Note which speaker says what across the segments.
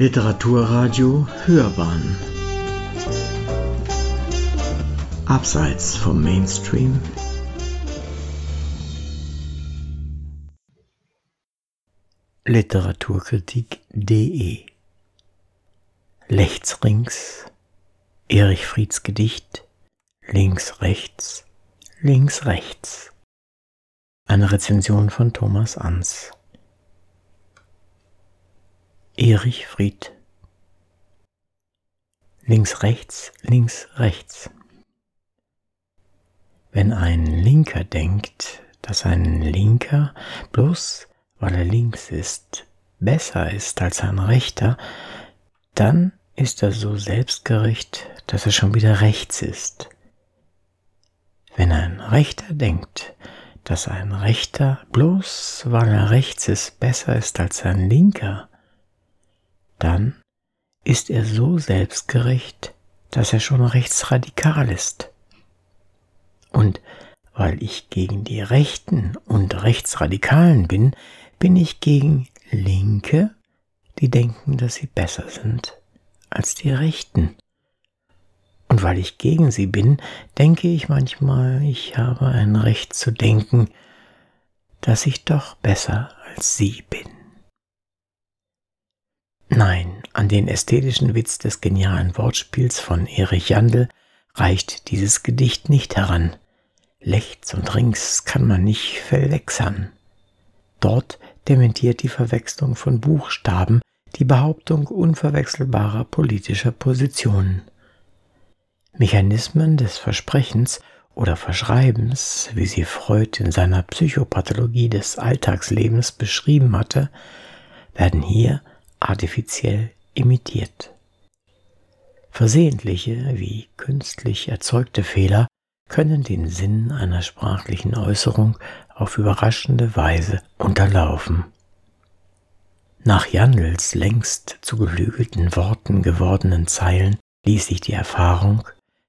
Speaker 1: Literaturradio Hörbahn. Abseits vom Mainstream. Literaturkritik.de Lechts rings Erich Frieds Gedicht Links rechts Links rechts. Eine Rezension von Thomas Ans Erich Fried. Links, rechts, links, rechts. Wenn ein Linker denkt, dass ein Linker, bloß weil er links ist, besser ist als ein Rechter, dann ist er so selbstgerecht, dass er schon wieder rechts ist. Wenn ein Rechter denkt, dass ein Rechter, bloß weil er rechts ist, besser ist als ein Linker, dann ist er so selbstgerecht, dass er schon rechtsradikal ist. Und weil ich gegen die Rechten und Rechtsradikalen bin, bin ich gegen Linke, die denken, dass sie besser sind als die Rechten. Und weil ich gegen sie bin, denke ich manchmal, ich habe ein Recht zu denken, dass ich doch besser als sie bin. Nein, an den ästhetischen Witz des genialen Wortspiels von Erich Jandl reicht dieses Gedicht nicht heran. Lechts und rings kann man nicht verwechseln. Dort dementiert die Verwechslung von Buchstaben die Behauptung unverwechselbarer politischer Positionen. Mechanismen des Versprechens oder Verschreibens, wie sie Freud in seiner Psychopathologie des Alltagslebens beschrieben hatte, werden hier artifiziell imitiert. Versehentliche wie künstlich erzeugte Fehler können den Sinn einer sprachlichen Äußerung auf überraschende Weise unterlaufen. Nach Jandls längst zu gelügelten Worten gewordenen Zeilen ließ sich die Erfahrung,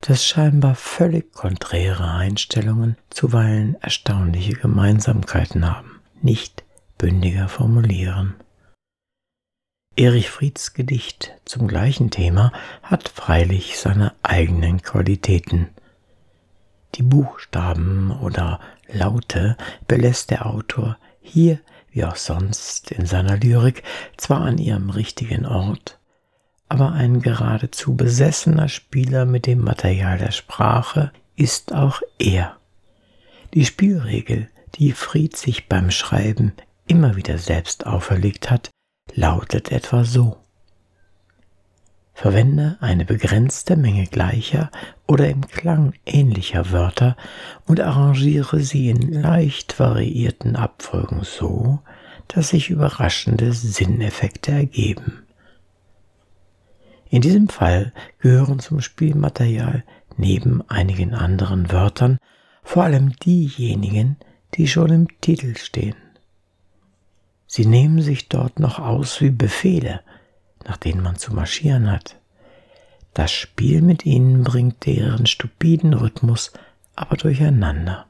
Speaker 1: dass scheinbar völlig konträre Einstellungen zuweilen erstaunliche Gemeinsamkeiten haben, nicht bündiger formulieren. Erich Frieds Gedicht zum gleichen Thema hat freilich seine eigenen Qualitäten. Die Buchstaben oder Laute belässt der Autor hier wie auch sonst in seiner Lyrik zwar an ihrem richtigen Ort, aber ein geradezu besessener Spieler mit dem Material der Sprache ist auch er. Die Spielregel, die Fried sich beim Schreiben immer wieder selbst auferlegt hat, lautet etwa so. Verwende eine begrenzte Menge gleicher oder im Klang ähnlicher Wörter und arrangiere sie in leicht variierten Abfolgen so, dass sich überraschende Sinneffekte ergeben. In diesem Fall gehören zum Spielmaterial neben einigen anderen Wörtern vor allem diejenigen, die schon im Titel stehen. Sie nehmen sich dort noch aus wie Befehle, nach denen man zu marschieren hat. Das Spiel mit ihnen bringt deren stupiden Rhythmus aber durcheinander.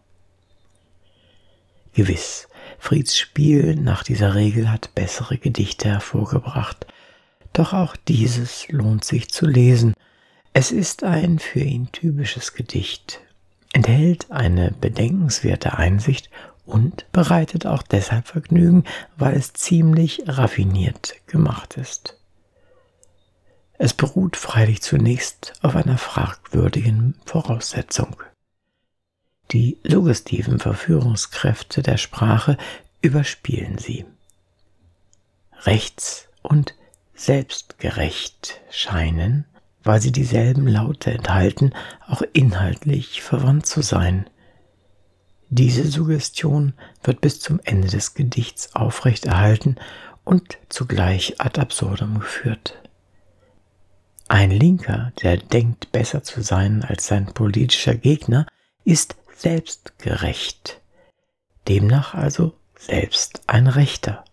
Speaker 1: Gewiss, Frieds Spiel nach dieser Regel hat bessere Gedichte hervorgebracht, doch auch dieses lohnt sich zu lesen. Es ist ein für ihn typisches Gedicht, enthält eine bedenkenswerte Einsicht und bereitet auch deshalb Vergnügen, weil es ziemlich raffiniert gemacht ist. Es beruht freilich zunächst auf einer fragwürdigen Voraussetzung. Die suggestiven Verführungskräfte der Sprache überspielen sie. Rechts und selbstgerecht scheinen, weil sie dieselben Laute enthalten, auch inhaltlich verwandt zu sein. Diese Suggestion wird bis zum Ende des Gedichts aufrechterhalten und zugleich ad absurdum geführt. Ein Linker, der denkt besser zu sein als sein politischer Gegner, ist selbstgerecht, demnach also selbst ein Rechter.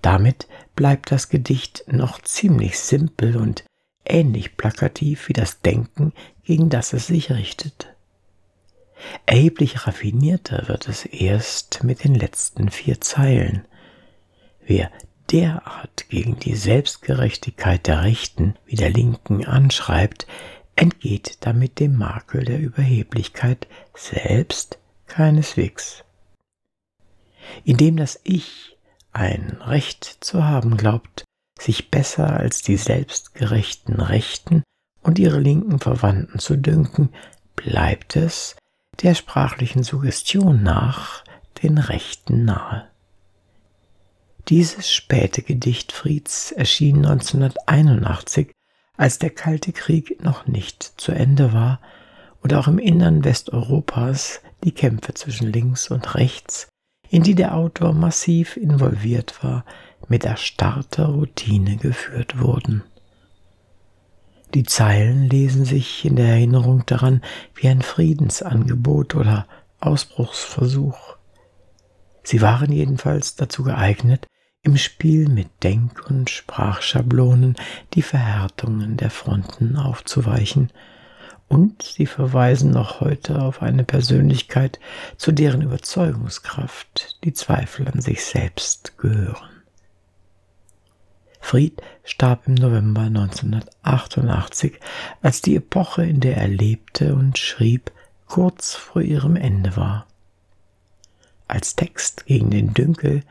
Speaker 1: Damit bleibt das Gedicht noch ziemlich simpel und ähnlich plakativ wie das Denken, gegen das es sich richtet. Erheblich raffinierter wird es erst mit den letzten vier Zeilen. Wer derart gegen die Selbstgerechtigkeit der Rechten wie der Linken anschreibt, entgeht damit dem Makel der Überheblichkeit selbst keineswegs. Indem das Ich ein Recht zu haben glaubt, sich besser als die selbstgerechten Rechten und ihre linken Verwandten zu dünken, bleibt es der sprachlichen Suggestion nach den Rechten nahe. Dieses späte Gedicht Frieds erschien 1981, als der Kalte Krieg noch nicht zu Ende war und auch im Innern Westeuropas die Kämpfe zwischen links und rechts, in die der Autor massiv involviert war, mit erstarrter Routine geführt wurden. Die Zeilen lesen sich in der Erinnerung daran wie ein Friedensangebot oder Ausbruchsversuch. Sie waren jedenfalls dazu geeignet, im Spiel mit Denk- und Sprachschablonen die Verhärtungen der Fronten aufzuweichen, und sie verweisen noch heute auf eine Persönlichkeit, zu deren Überzeugungskraft die Zweifel an sich selbst gehören. Fried starb im November 1988, als die Epoche, in der er lebte und schrieb, kurz vor ihrem Ende war. Als Text gegen den Dünkel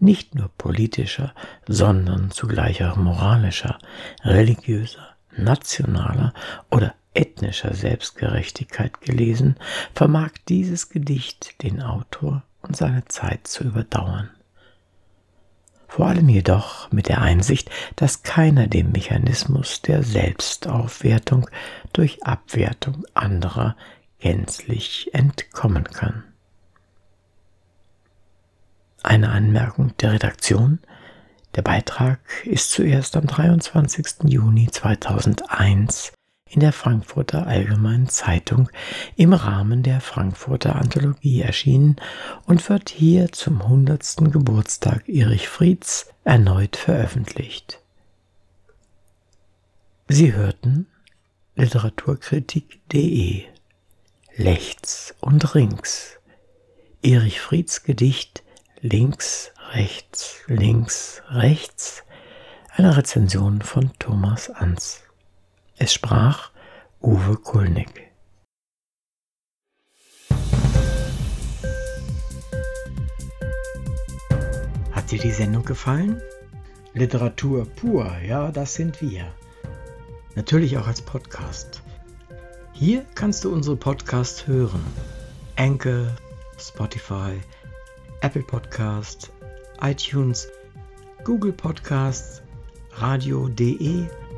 Speaker 1: nicht nur politischer, sondern zugleich auch moralischer, religiöser, nationaler oder ethnischer Selbstgerechtigkeit gelesen, vermag dieses Gedicht den Autor und seine Zeit zu überdauern vor allem jedoch mit der Einsicht, dass keiner dem Mechanismus der Selbstaufwertung durch Abwertung anderer gänzlich entkommen kann. Eine Anmerkung der Redaktion. Der Beitrag ist zuerst am 23. Juni 2001 in der Frankfurter Allgemeinen Zeitung im Rahmen der Frankfurter Anthologie erschienen und wird hier zum 100. Geburtstag Erich Frieds erneut veröffentlicht. Sie hörten Literaturkritik.de Lechts und Rings Erich Frieds Gedicht Links, rechts, links, rechts eine Rezension von Thomas Ans es sprach Uwe Kulnig. Hat dir die Sendung gefallen? Literatur pur, ja, das sind wir. Natürlich auch als Podcast. Hier kannst du unsere Podcasts hören. Anchor, Spotify, Apple Podcast, iTunes, Google Podcasts, radio.de